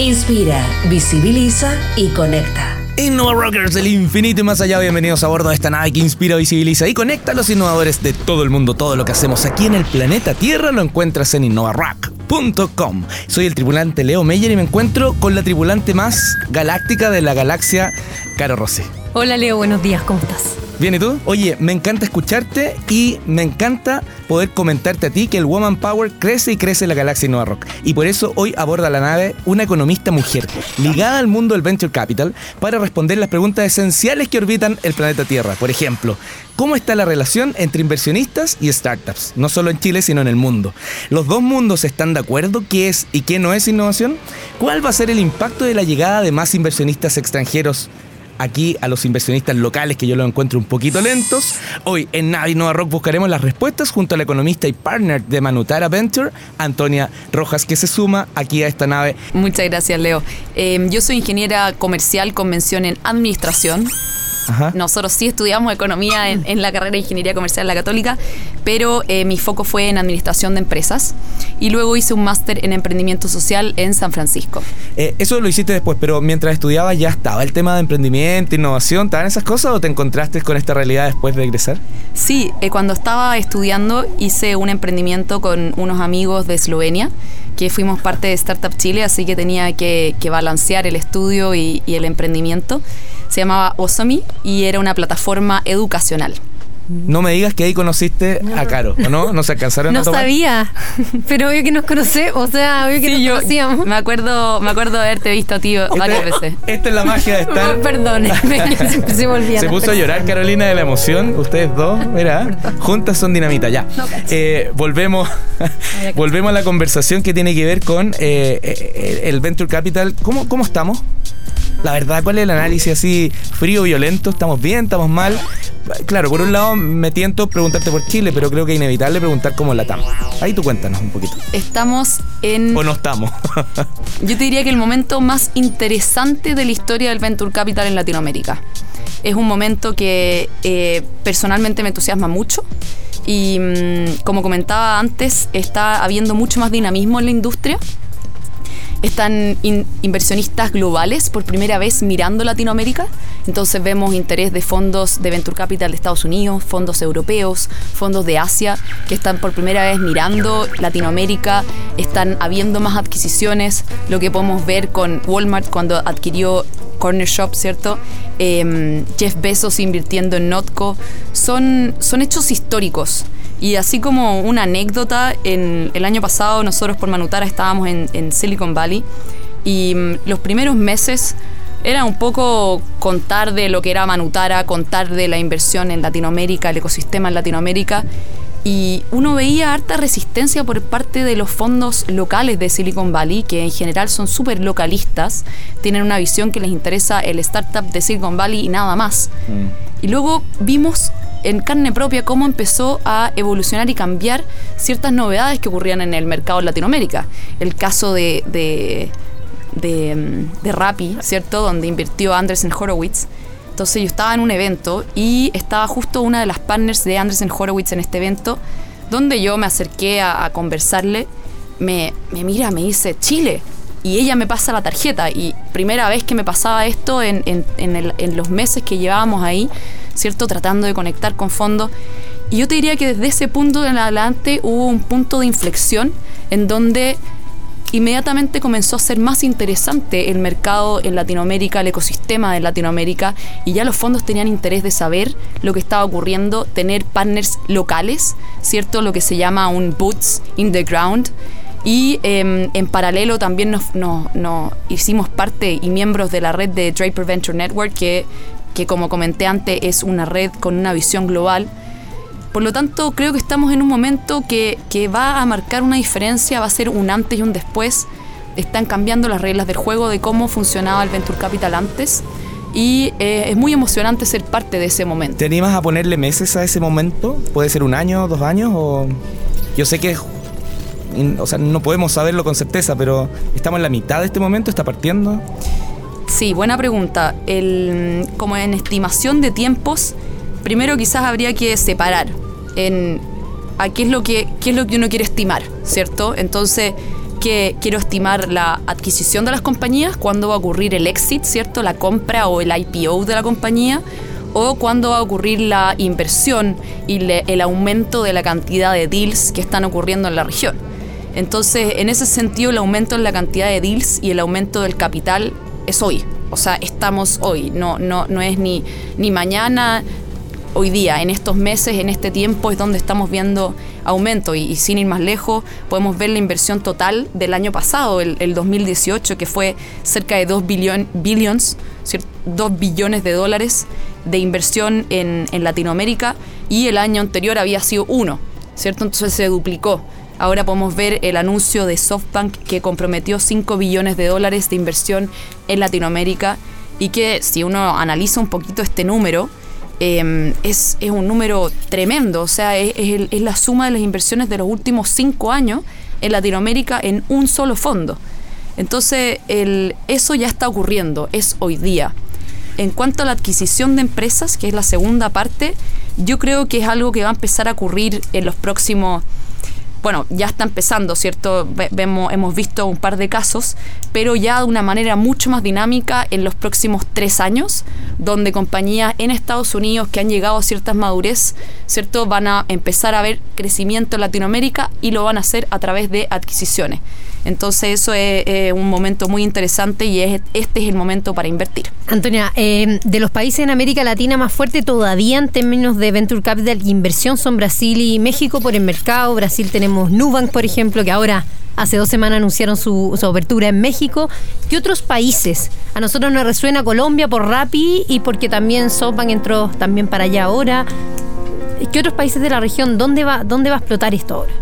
Inspira, visibiliza y conecta. Innova Rockers del infinito y más allá, bienvenidos a bordo de esta nave que inspira, visibiliza y conecta a los innovadores de todo el mundo. Todo lo que hacemos aquí en el planeta Tierra lo encuentras en innovarock.com. Soy el tripulante Leo Meyer y me encuentro con la tripulante más galáctica de la galaxia, Caro Rossi. Hola Leo, buenos días, ¿cómo estás? Bien, ¿y tú? Oye, me encanta escucharte y me encanta poder comentarte a ti que el Woman Power crece y crece en la galaxia Innova Rock. Y por eso hoy aborda la nave una economista mujer ligada al mundo del Venture Capital para responder las preguntas esenciales que orbitan el planeta Tierra. Por ejemplo, ¿cómo está la relación entre inversionistas y startups? No solo en Chile, sino en el mundo. ¿Los dos mundos están de acuerdo qué es y qué no es innovación? ¿Cuál va a ser el impacto de la llegada de más inversionistas extranjeros aquí a los inversionistas locales que yo los encuentro un poquito lentos. Hoy en Navi Nova Rock buscaremos las respuestas junto a la economista y partner de Manutara Venture, Antonia Rojas, que se suma aquí a esta nave. Muchas gracias, Leo. Eh, yo soy ingeniera comercial con mención en administración. Nosotros sí estudiamos economía en, la carrera de Ingeniería Comercial de la Católica, pero eh, mi foco fue en administración de empresas y luego hice un máster en emprendimiento social en San Francisco. Eh, eso lo hiciste después, pero mientras estudiabas ya estaba el tema de emprendimiento, innovación, ¿estaban esas cosas o te encontraste con esta realidad después de egresar? Sí, eh, cuando estaba estudiando hice un emprendimiento con unos amigos de Eslovenia que fuimos parte de Startup Chile, así que tenía que, balancear el estudio y, y el emprendimiento. Se llamaba Osomi y era una plataforma educacional. No me digas que ahí conociste a Caro, ¿o no? ¿No se alcanzaron no a tomar? sabía, pero obvio que nos conoce, o sea, obvio que nos yo conocíamos. Me acuerdo, me acuerdo de haberte visto, tío, varias veces. Esta es la magia de estar... perdón, se volvía. Se puso a llorar Carolina de la emoción, ustedes dos, mira, juntas son dinamita, ya. Eh, volvemos, volvemos a la conversación que tiene que ver con eh, eh, el Venture Capital. ¿Cómo, ¿Cómo estamos? La verdad, ¿cuál es el análisis así frío, violento? ¿Estamos bien? ¿Estamos mal? Claro, por un lado me tiento preguntarte por Chile, pero creo que es inevitable preguntar cómo la estamos. Ahí tú cuéntanos un poquito. Estamos en... ¿O no estamos? Yo te diría que el momento más interesante de la historia del Venture Capital en Latinoamérica. Es un momento que eh, personalmente me entusiasma mucho y mm, como comentaba antes, está habiendo mucho más dinamismo en la industria están inversionistas globales por primera vez mirando Latinoamérica. Entonces vemos interés de fondos de Venture Capital de Estados Unidos, fondos europeos, fondos de Asia, que están por primera vez mirando Latinoamérica. Están habiendo más adquisiciones, lo que podemos ver con Walmart cuando adquirió Corner Shop, ¿cierto? Em, Jeff Bezos invirtiendo en Notco. Son, son hechos históricos. Y así como una anécdota, en el año pasado nosotros por Manutara estábamos en, Silicon Valley y mm, los primeros meses era un poco contar de lo que era Manutara, contar de la inversión en Latinoamérica, el ecosistema en Latinoamérica. Y uno veía harta resistencia por parte de los fondos locales de Silicon Valley, que en general son súper localistas, tienen una visión que les interesa el startup de Silicon Valley y nada más. Mm. Y luego vimos en carne propia cómo empezó a evolucionar y cambiar ciertas novedades que ocurrían en el mercado en Latinoamérica. El caso de, de, de, Rappi, ¿cierto? Donde invirtió Anderson Horowitz. Entonces yo estaba en un evento y estaba justo una de las partners de Anderson Horowitz en este evento, donde yo me acerqué a, conversarle. Me, me, mira, me dice, Chile. Y ella me pasa la tarjeta. Y primera vez que me pasaba esto en, en, en los meses que llevábamos ahí, ¿cierto? Tratando de conectar con fondos. Y yo te diría que desde ese punto en adelante hubo un punto de inflexión en donde inmediatamente comenzó a ser más interesante el mercado en Latinoamérica, el ecosistema de Latinoamérica, y ya los fondos tenían interés de saber lo que estaba ocurriendo, tener partners locales, ¿cierto? Lo que se llama un boots in the ground. Y em, en paralelo también nos, nos, hicimos parte y miembros de la red de Draper Venture Network, que que como comenté antes es una red con una visión global. Por lo tanto, creo que estamos en un momento que, va a marcar una diferencia, va a ser un antes y un después están cambiando las reglas del juego de cómo funcionaba el Venture Capital antes y eh, es muy emocionante ser parte de ese momento. ¿Te a ponerle meses a ese momento? ¿Puede ser un año, dos años? O... Yo sé que o sea, no podemos saberlo con certeza, pero ¿estamos en la mitad de este momento? ¿Está partiendo? Sí, buena pregunta. El, como en estimación de tiempos, primero quizás habría que separar en a qué es lo que qué es lo que uno quiere estimar, ¿cierto? Entonces, que quiero estimar la adquisición de las compañías, cuándo va a ocurrir el exit, ¿cierto? La compra o el IPO de la compañía, o cuándo va a ocurrir la inversión y el aumento de la cantidad de deals que están ocurriendo en la región. Entonces, en ese sentido, el aumento en la cantidad de deals y el aumento del capital es hoy. O sea, estamos hoy, no, no, no es ni, ni mañana, hoy día, en estos meses, en este tiempo, es donde estamos viendo aumento. Y, sin ir más lejos, podemos ver la inversión total del año pasado, el, 2018, que fue cerca de 2 billones, 2 billones de dólares de inversión en, en, Latinoamérica y el año anterior había sido uno, ¿cierto? Entonces se duplicó. Ahora podemos ver el anuncio de SoftBank que comprometió 5 billones de dólares de inversión en Latinoamérica y que si uno analiza un poquito este número, Em, es, un número tremendo, o sea, es, la suma de las inversiones de los últimos cinco años en Latinoamérica en un solo fondo. Entonces, eso ya está ocurriendo, es hoy día. En cuanto a la adquisición de empresas, que es la segunda parte, yo creo que es algo que va a empezar a ocurrir en los próximos bueno, ya está empezando, ¿cierto? Vemos, hemos visto un par de casos, pero ya de una manera mucho más dinámica en los próximos tres años, donde compañías en Estados Unidos que han llegado a ciertas madurez, ¿cierto? Van a empezar a ver crecimiento en Latinoamérica y lo van a hacer a través de adquisiciones. Entonces eso es un momento muy interesante y es, este es el momento para invertir. Antonia, eh, de los países en América Latina más fuerte todavía en términos de Venture Capital e inversión son Brasil y México por el mercado. Brasil tenemos Nubank, por ejemplo, que ahora hace dos semanas anunciaron su, apertura en México. ¿Qué otros países? A nosotros nos resuena Colombia por Rappi y porque también SoftBank entró también para allá ahora. ¿Qué otros países de la región? ¿Dónde va, dónde va a explotar esto ahora?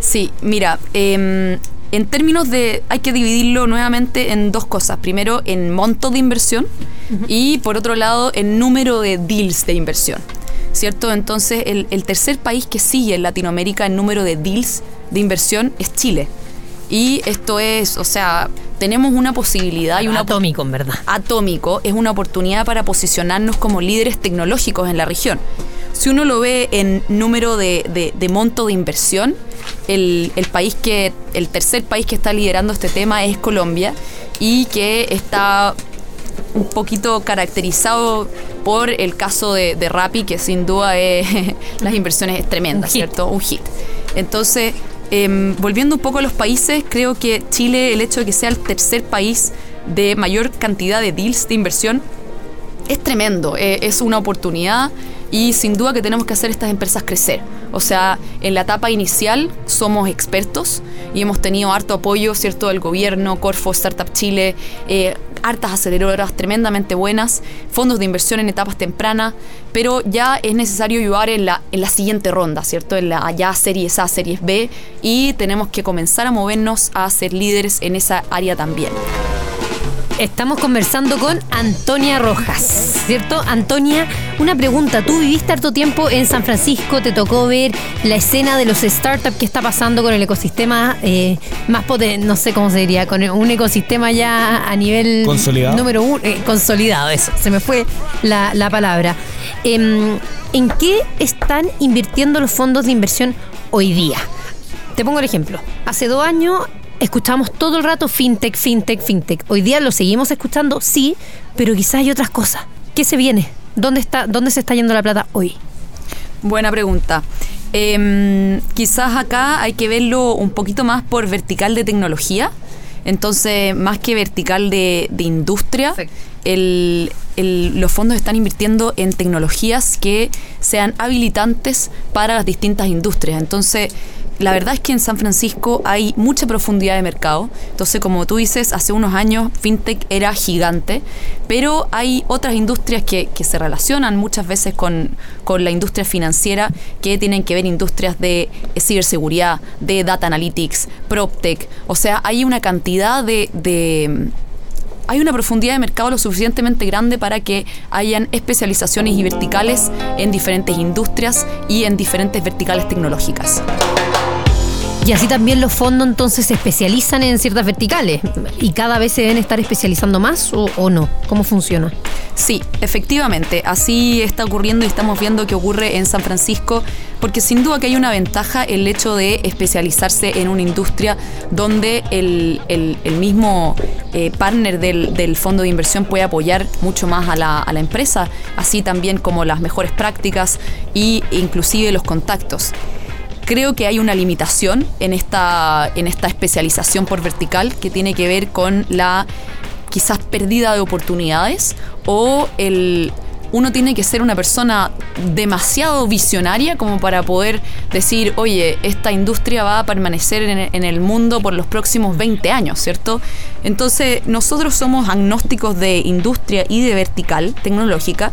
Sí, mira, eh, en términos de, hay que dividirlo nuevamente en dos cosas. Primero, en monto de inversión y por otro lado, en número de deals de inversión. ¿Cierto? Entonces, el, tercer país que sigue en Latinoamérica en número de deals de inversión es Chile. Y esto es, o sea, tenemos una posibilidad y una atómico, en verdad. Atómico es una oportunidad para posicionarnos como líderes tecnológicos en la región. Si uno lo ve en número de, monto de inversión, el, país que, el tercer país que está liderando este tema es Colombia y que está un poquito caracterizado por el caso de, de Rappi, que sin duda es, las inversiones es tremenda, ¿cierto? Un hit. Entonces, em, volviendo un poco a los países, creo que Chile, el hecho de que sea el tercer país de mayor cantidad de deals de inversión, es tremendo, eh, es una oportunidad y sin duda que tenemos que hacer estas empresas crecer. O sea, en la etapa inicial somos expertos y hemos tenido harto apoyo, ¿cierto?, del gobierno, Corfo, Startup Chile, eh, hartas aceleradoras tremendamente buenas, fondos de inversión en etapas tempranas, pero ya es necesario ayudar en la, en la siguiente ronda, ¿cierto? En la ya series A, series B, y tenemos que comenzar a movernos a ser líderes en esa área también. Estamos conversando con Antonia Rojas, ¿cierto? Antonia, una pregunta. Tú viviste harto tiempo en San Francisco, te tocó ver la escena de los startups que está pasando con el ecosistema eh, más potente, no sé cómo se diría, con un ecosistema ya a nivel consolidado. Número uno, eh, consolidado, eso, se me fue la, palabra. Em, ¿En qué están invirtiendo los fondos de inversión hoy día? Te pongo el ejemplo. Hace dos años escuchamos todo el rato fintech, fintech, fintech. Hoy día lo seguimos escuchando, sí, pero quizás hay otras cosas. ¿Qué se viene? ¿Dónde, está, dónde se está yendo la plata hoy? Buena pregunta. Em, quizás acá hay que verlo un poquito más por vertical de tecnología. Entonces, más que vertical de, industria, los fondos están invirtiendo en tecnologías que sean habilitantes para las distintas industrias. Entonces, la verdad es que en San Francisco hay mucha profundidad de mercado. Entonces, como tú dices, hace unos años FinTech era gigante, pero hay otras industrias que, se relacionan muchas veces con, la industria financiera que tienen que ver industrias de ciberseguridad, de data analytics, PropTech. O sea, hay una cantidad de hay una profundidad de mercado lo suficientemente grande para que hayan especializaciones y verticales en diferentes industrias y en diferentes verticales tecnológicas. Y así también los fondos entonces se especializan en ciertas verticales y cada vez se deben estar especializando más o, no. ¿Cómo funciona? Sí, efectivamente, así está ocurriendo y estamos viendo que ocurre en San Francisco, porque sin duda que hay una ventaja el hecho de especializarse en una industria donde el, mismo eh, partner del, fondo de inversión puede apoyar mucho más a la, a la empresa, así también como las mejores prácticas e inclusive los contactos creo que hay una limitación en esta, en esta especialización por vertical que tiene que ver con la quizás pérdida de oportunidades o el uno tiene que ser una persona demasiado visionaria como para poder decir, oye, esta industria va a permanecer en, el mundo por los próximos 20 años, ¿cierto? Entonces, nosotros somos agnósticos de industria y de vertical tecnológica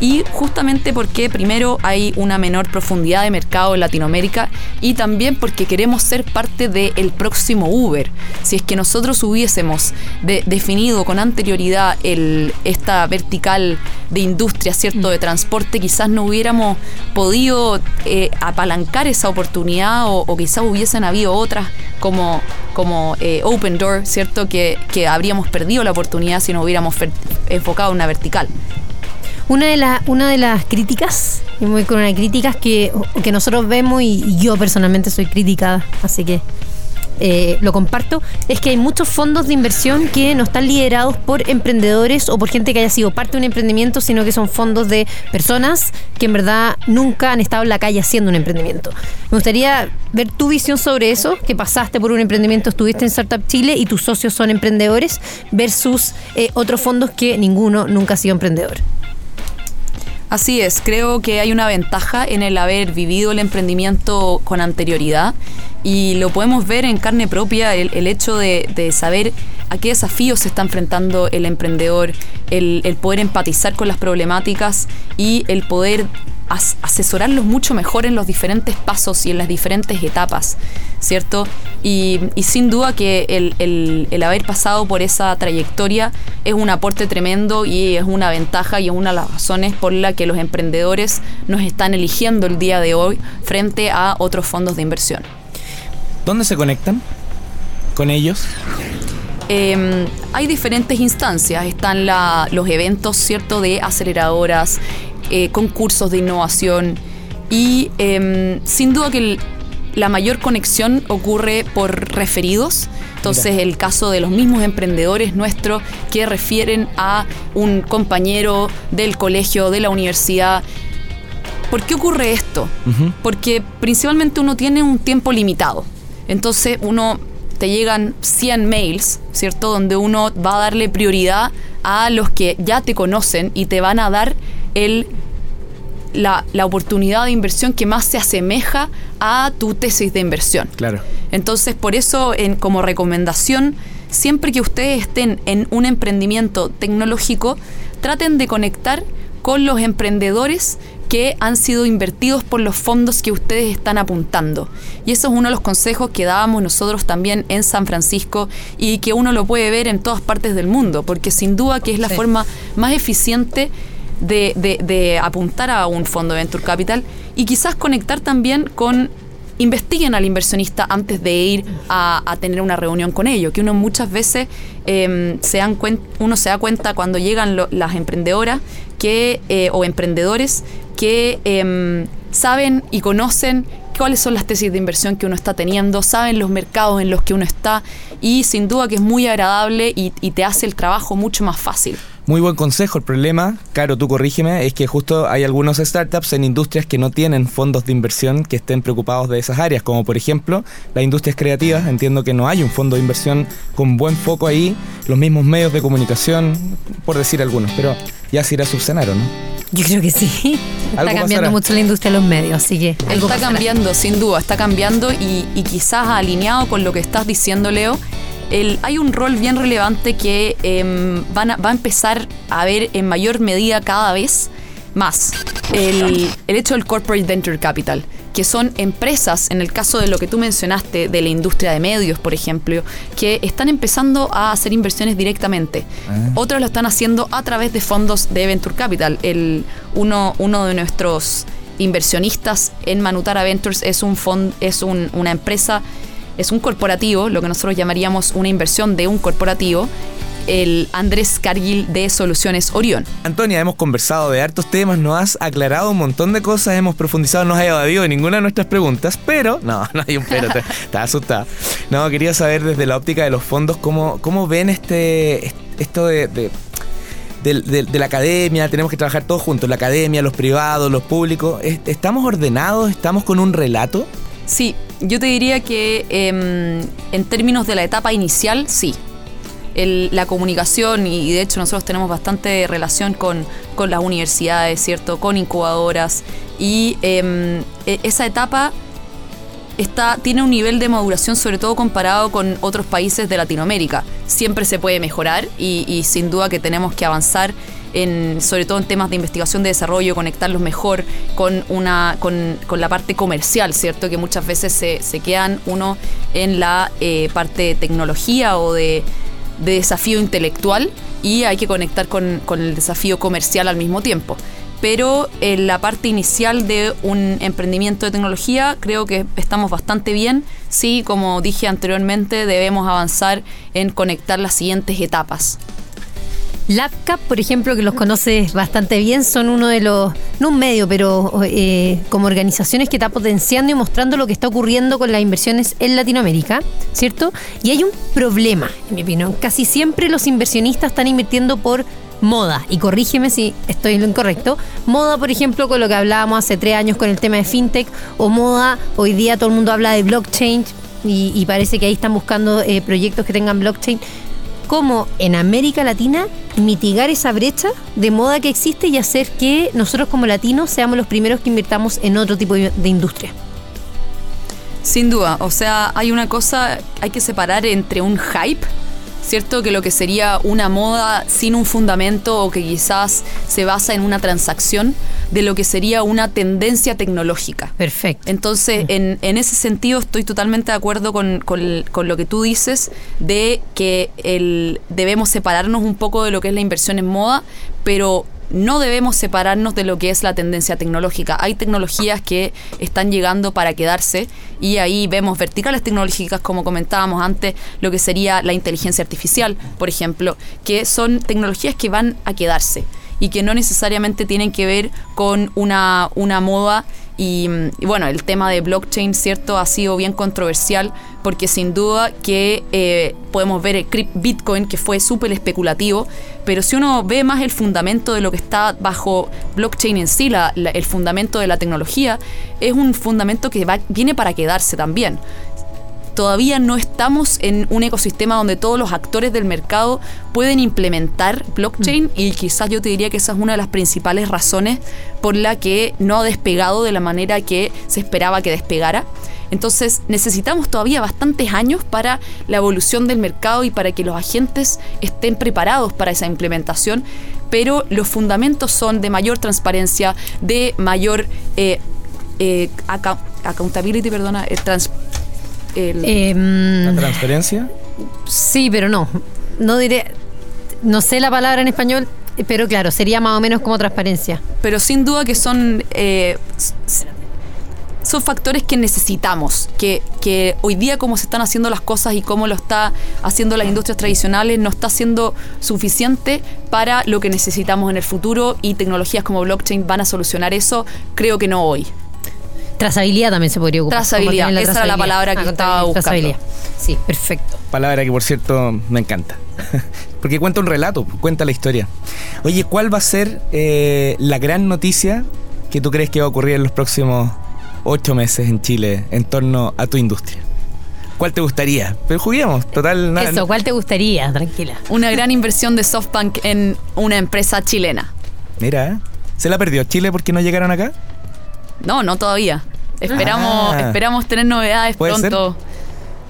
y justamente porque primero hay una menor profundidad de mercado en Latinoamérica y también porque queremos ser parte del próximo Uber. Si es que nosotros hubiésemos definido con anterioridad el, esta vertical de industria, ¿cierto?, de transporte, quizás no hubiéramos podido eh, apalancar esa oportunidad o, quizás hubiesen habido otras como, como eh, Open Door, ¿cierto?, que, que habríamos perdido la oportunidad si no hubiéramos enfocado en una vertical. Una de, la, una de las críticas, y muy con una crítica que, que nosotros vemos y, yo personalmente soy crítica, así que eh, lo comparto, es que hay muchos fondos de inversión que no están liderados por emprendedores o por gente que haya sido parte de un emprendimiento, sino que son fondos de personas que en verdad nunca han estado en la calle haciendo un emprendimiento. Me gustaría ver tu visión sobre eso, que pasaste por un emprendimiento, estuviste en Startup Chile y tus socios son emprendedores, versus eh, otros fondos que ninguno nunca ha sido emprendedor. Así es, creo que hay una ventaja en el haber vivido el emprendimiento con anterioridad y lo podemos ver en carne propia, el, hecho de, saber a qué desafíos se está enfrentando el emprendedor, el, poder empatizar con las problemáticas y el poder asesorarlos mucho mejor en los diferentes pasos y en las diferentes etapas, ¿cierto? Y, sin duda que el, haber pasado por esa trayectoria es un aporte tremendo y es una ventaja y es una de las razones por la que los emprendedores nos están eligiendo el día de hoy frente a otros fondos de inversión. ¿Dónde se conectan con ellos? Em, hay diferentes instancias, están los eventos, ¿cierto?, de aceleradoras, eh, concursos de innovación y em, sin duda que la mayor conexión ocurre por referidos. Entonces el caso de los mismos emprendedores nuestros que refieren a un compañero del colegio, de la universidad. ¿Por qué ocurre esto? Porque principalmente uno tiene un tiempo limitado. Entonces uno te llegan 100 mails, ¿cierto? Donde uno va a darle prioridad a los que ya te conocen y te van a dar el, la, oportunidad de inversión que más se asemeja a tu tesis de inversión. Claro. Entonces, por eso, en, como recomendación, siempre que ustedes estén en un emprendimiento tecnológico, traten de conectar con los emprendedores que han sido invertidos por los fondos que ustedes están apuntando. Y eso es uno de los consejos que dábamos nosotros también en San Francisco y que uno lo puede ver en todas partes del mundo, porque sin duda que es la forma más eficiente de, apuntar a un fondo de Venture Capital y quizás conectar también con investiguen al inversionista antes de ir a, tener una reunión con ellos, que uno muchas veces em, se uno se da cuenta cuando llegan las emprendedoras que, eh, o emprendedores que em, saben y conocen cuáles son las tesis de inversión que uno está teniendo, saben los mercados en los que uno está y sin duda que es muy agradable y te hace el trabajo mucho más fácil. Muy buen consejo. El problema, Caro, tú corrígeme, es que justo hay algunos startups en industrias que no tienen fondos de inversión que estén preocupados de esas áreas, como por ejemplo las industrias creativas. Entiendo que no hay un fondo de inversión con buen foco ahí, los mismos medios de comunicación, por decir algunos, pero ya se irá a subsanar, ¿o no? Yo creo que sí. Está cambiando pasará. mucho la industria de los medios, así que Está pasará. cambiando, sin duda, está cambiando y, y quizás alineado con lo que estás diciendo, Leo. El, hay un rol bien relevante que em, van a- va a empezar a ver en mayor medida cada vez más. El, el hecho del corporate venture capital, que son empresas, en el caso de lo que tú mencionaste, de la industria de medios, por ejemplo, que están empezando a hacer inversiones directamente. Otros lo están haciendo a través de fondos de venture capital. El, uno, uno de nuestros inversionistas en Manutara Ventures es un fond, es un- una empresa, es un corporativo, lo que nosotros llamaríamos una inversión de un corporativo, el Andrés Cargill de Soluciones Orión. Antonia, hemos conversado de hartos temas, nos has aclarado un montón de cosas, hemos profundizado, no has evadido ninguna de nuestras preguntas, pero, no, no hay un pero, te- estaba asustada. No, quería saber desde la óptica de los fondos cómo, cómo ven este, est- esto de, de, de la academia, tenemos que trabajar todos juntos, la academia, los privados, los públicos. ¿Est- ¿Estamos ordenados? ¿Estamos con un relato? Sí, yo te diría que em, en términos de la etapa inicial, sí. La comunicación, y de hecho nosotros tenemos bastante relación con, con las universidades, ¿cierto? Con incubadoras. Y em, e- esa etapa está, tiene un nivel de maduración, sobre todo comparado con otros países de Latinoamérica. Siempre se puede mejorar y, y sin duda que tenemos que avanzar en, sobre todo en temas de investigación de desarrollo, conectarlos mejor con una, con, con la parte comercial, ¿cierto? Que muchas veces se, se quedan uno en la eh, parte de tecnología o de, de desafío intelectual y hay que conectar con, con el desafío comercial al mismo tiempo. Pero en la parte inicial de un emprendimiento de tecnología creo que estamos bastante bien. Sí, como dije anteriormente, debemos avanzar en conectar las siguientes etapas. LabCap, por ejemplo, que los conoces bastante bien, son uno de los, no un medio, pero eh, como organizaciones que está potenciando y mostrando lo que está ocurriendo con las inversiones en Latinoamérica, ¿cierto? Y hay un problema, en mi opinión. Casi siempre los inversionistas están invirtiendo por moda, y corrígeme si estoy en lo incorrecto. Moda, por ejemplo, con lo que hablábamos hace tres años con el tema de fintech, o moda, hoy día todo el mundo habla de blockchain, y, parece que ahí están buscando eh, proyectos que tengan blockchain cómo en América Latina mitigar esa brecha de moda que existe y hacer que nosotros como latinos seamos los primeros que invirtamos en otro tipo de industria. Sin duda, o sea, hay una cosa, hay que separar entre un hype, ¿cierto? Que lo que sería una moda sin un fundamento o que quizás se basa en una transacción, de lo que sería una tendencia tecnológica. Perfecto. Entonces, en, en ese sentido, estoy totalmente de acuerdo con, con- con lo que tú dices de que el, debemos separarnos un poco de lo que es la inversión en moda, pero no debemos separarnos de lo que es la tendencia tecnológica. Hay tecnologías que están llegando para quedarse y ahí vemos verticales tecnológicas, como comentábamos antes, lo que sería la inteligencia artificial, por ejemplo, que son tecnologías que van a quedarse y que no necesariamente tienen que ver con una, una moda. Y, mm, y bueno, el tema de blockchain, ¿cierto? Ha sido bien controversial porque sin duda que eh, podemos ver el Bitcoin que fue súper especulativo, pero si uno ve más el fundamento de lo que está bajo blockchain en sí, la- la- el fundamento de la tecnología, es un fundamento que viene para quedarse también todavía no estamos en un ecosistema donde todos los actores del mercado pueden implementar blockchain y quizás yo te diría que esa es una de las principales razones por la que no ha despegado de la manera que se esperaba que despegara. Entonces necesitamos todavía bastantes años para la evolución del mercado y para que los agentes estén preparados para esa implementación, pero los fundamentos son de mayor transparencia, de mayor eh, eh, accountability, perdona, eh, trans- el- Em, ¿La transferencia? sí, pero no. No diré. No sé la palabra en español, pero claro, sería más o menos como transparencia. pero sin duda que son eh, son factores que necesitamos, que, que hoy día como se están haciendo las cosas y cómo lo está haciendo las industrias tradicionales no está siendo suficiente para lo que necesitamos en el futuro y tecnologías como blockchain van a solucionar eso, creo que no hoy. Trazabilidad también se podría ocupar. Trazabilidad, esa era la trazabilidad. palabra que estaba buscando. Trazabilidad. Sí, perfecto. Palabra que por cierto me encanta. Porque cuenta un relato, cuenta la historia. Oye, ¿cuál va a ser eh, la gran noticia que tú crees que va a ocurrir en los próximos ocho meses en Chile en torno a tu industria? ¿Cuál te gustaría? Pero juguemos, total. nada- Eso, ¿cuál te gustaría? Tranquila. Una gran inversión de SoftBank en una empresa chilena. Mira, ¿eh? ¿Se la perdió Chile porque no llegaron acá? No, no todavía. Esperamos, Ah. esperamos tener novedades ¿Puede ser? pronto.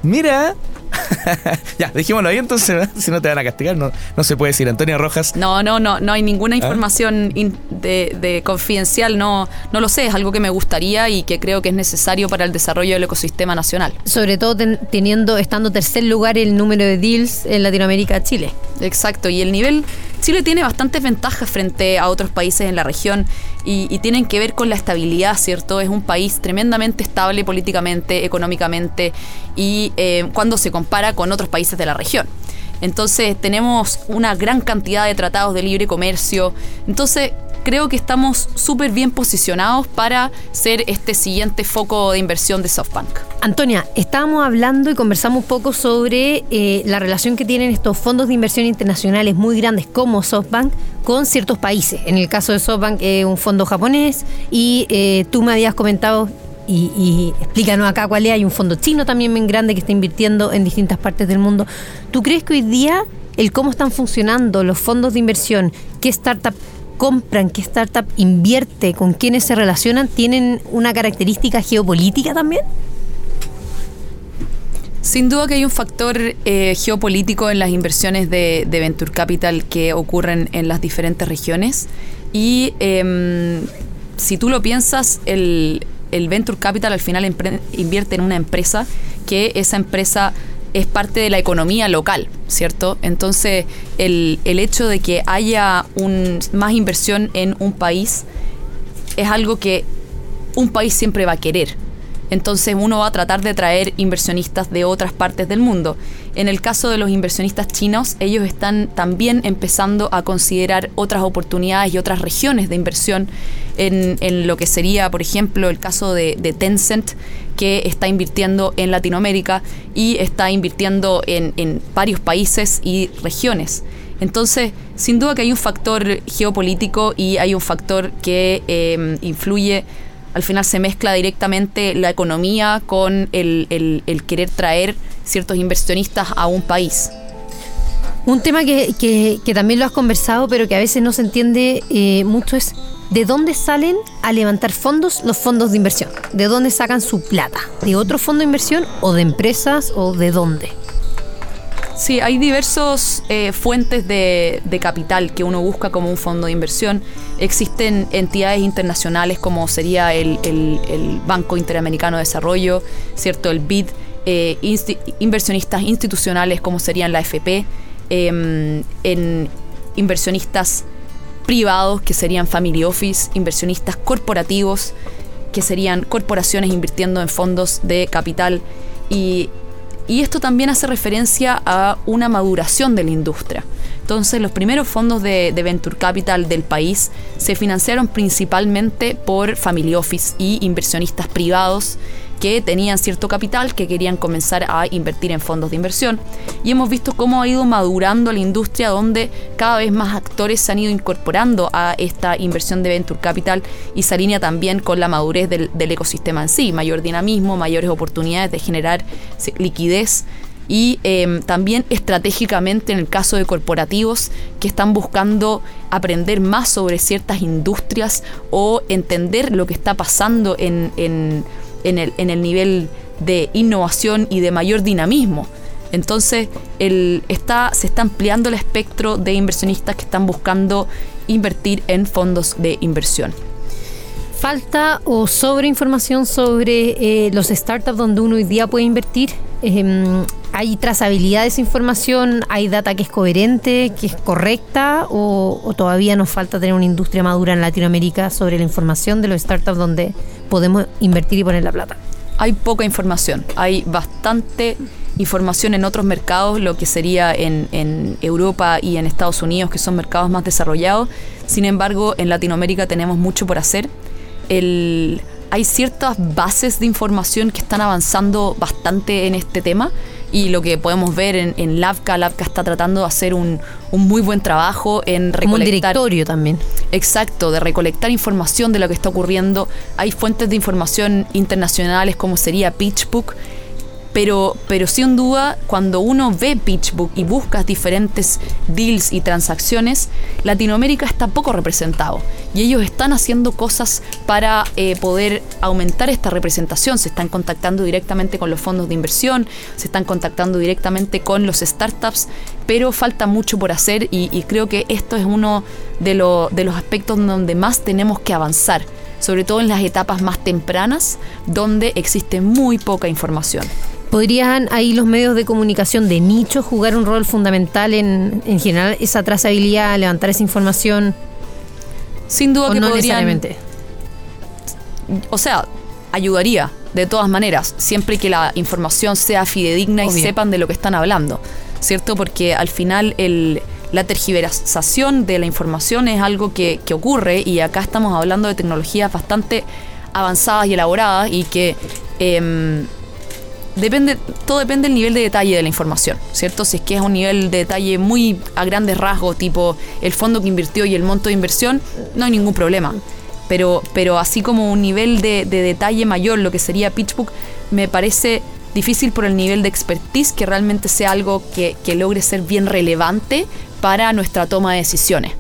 Mira. ya, dejémoslo ahí entonces, si no te van a castigar, no, no se puede decir. Antonio Rojas, No, no, no, no hay Ah. ninguna información in- de, de confidencial, no, no lo sé, es algo que me gustaría y que creo que es necesario para el desarrollo del ecosistema nacional. Sobre todo ten- teniendo, estando tercer lugar el número de deals en Latinoamérica Chile. Exacto, y el nivel, Chile tiene bastantes ventajas frente a otros países en la región y, tienen que ver con la estabilidad, ¿cierto? Es un país tremendamente estable políticamente, económicamente y eh, cuando se compara con otros países de la región. Entonces tenemos una gran cantidad de tratados de libre comercio. Entonces creo que estamos súper bien posicionados para ser este siguiente foco de inversión de SoftBank. Antonia, estábamos hablando y conversamos un poco sobre eh, la relación que tienen estos fondos de inversión internacionales muy grandes como SoftBank con ciertos países. En el caso de SoftBank, eh, un fondo japonés y eh, tú me habías comentado, y, y explícanos acá cuál es, hay un fondo chino también bien grande que está invirtiendo en distintas partes del mundo. ¿Tú crees que hoy día el cómo están funcionando los fondos de inversión, qué startup compran, qué startup invierte, con quiénes se relacionan, tienen una característica geopolítica también? Sin duda que hay un factor eh, geopolítico en las inversiones de, Venture Capital que ocurren en las diferentes regiones. Y em, si tú lo piensas, el, el Venture Capital al final invierte en una empresa que esa empresa es parte de la economía local, ¿cierto? Entonces, el, el hecho de que haya un, más inversión en un país es algo que un país siempre va a querer. Entonces uno va a tratar de traer inversionistas de otras partes del mundo. En el caso de los inversionistas chinos, ellos están también empezando a considerar otras oportunidades y otras regiones de inversión en, lo que sería, por ejemplo, el caso de, Tencent, que está invirtiendo en Latinoamérica y está invirtiendo en, en varios países y regiones. Entonces, sin duda que hay un factor geopolítico y hay un factor que eh, influye, al final se mezcla directamente la economía con el, querer traer ciertos inversionistas a un país. Un tema que también lo has conversado, pero que a veces no se entiende eh, mucho es de dónde salen a levantar fondos los fondos de inversión. ¿De dónde sacan su plata? ¿De otro fondo de inversión o de empresas o de dónde? Sí, hay diversos eh, fuentes de, de capital que uno busca como un fondo de inversión. Existen entidades internacionales como sería el, el- Banco Interamericano de Desarrollo, ¿cierto? El BID, eh, inversionistas institucionales como serían la FP, em, en inversionistas privados que serían Family Office, inversionistas corporativos que serían corporaciones invirtiendo en fondos de capital y y esto también hace referencia a una maduración de la industria. Entonces, los primeros fondos de, Venture Capital del país se financiaron principalmente por Family Office y inversionistas privados que tenían cierto capital que querían comenzar a invertir en fondos de inversión. Y hemos visto cómo ha ido madurando la industria donde cada vez más actores se han ido incorporando a esta inversión de Venture Capital y se alinea también con la madurez del, del ecosistema en sí, mayor dinamismo, mayores oportunidades de generar liquidez y eh, también estratégicamente en el caso de corporativos que están buscando aprender más sobre ciertas industrias o entender lo que está pasando en, en- el, en el nivel de innovación y de mayor dinamismo. Entonces el, está, se está ampliando el espectro de inversionistas que están buscando invertir en fondos de inversión. ¿Falta o sobre información sobre eh, los startups donde uno hoy día puede invertir? Em, ¿Hay trazabilidad de esa información? ¿Hay data que es coherente, que es correcta? ¿O, o todavía nos falta tener una industria madura en Latinoamérica sobre la información de los startups donde podemos invertir y poner la plata? hay poca información. Hay bastante información en otros mercados, lo que sería en, en Europa y en Estados Unidos, que son mercados más desarrollados. Sin embargo, en Latinoamérica tenemos mucho por hacer. El- hay ciertas bases de información que están avanzando bastante en este tema y lo que podemos ver en, en Lavka, Lavka está tratando de hacer un, un muy buen trabajo en Como un recolectar directorio también. Exacto, de recolectar información de lo que está ocurriendo. Hay fuentes de información internacionales como sería PitchBook Pero, pero sin duda, cuando uno ve PitchBook y buscas diferentes deals y transacciones, Latinoamérica está poco representado. Y ellos están haciendo cosas para eh, poder aumentar esta representación. Se están contactando directamente con los fondos de inversión, se están contactando directamente con los startups, pero falta mucho por hacer y, creo que esto es uno de, de los aspectos donde más tenemos que avanzar sobre todo en las etapas más tempranas, donde existe muy poca información. ¿Podrían ahí los medios de comunicación de nicho jugar un rol fundamental en, en general esa trazabilidad, levantar esa información? Sin duda que no necesariamente. O sea, ayudaría de todas maneras, siempre que la información sea fidedigna y sepan de lo que están hablando, ¿cierto? Porque al final el, la tergiversación de la información es algo que, que ocurre y acá estamos hablando de tecnologías bastante avanzadas y elaboradas y que eh, depende, todo depende del nivel de detalle de la información, ¿cierto? Si es que es un nivel de detalle muy a grandes rasgos, tipo el fondo que invirtió y el monto de inversión, no hay ningún problema. Pero, pero así como un nivel de, detalle mayor, lo que sería PitchBook, me parece difícil por el nivel de expertise que realmente sea algo que, que logre ser bien relevante para nuestra toma de decisiones.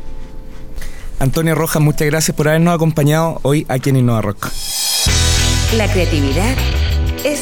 Antonio Rojas, muchas gracias por habernos acompañado hoy aquí en Innova Rock. La creatividad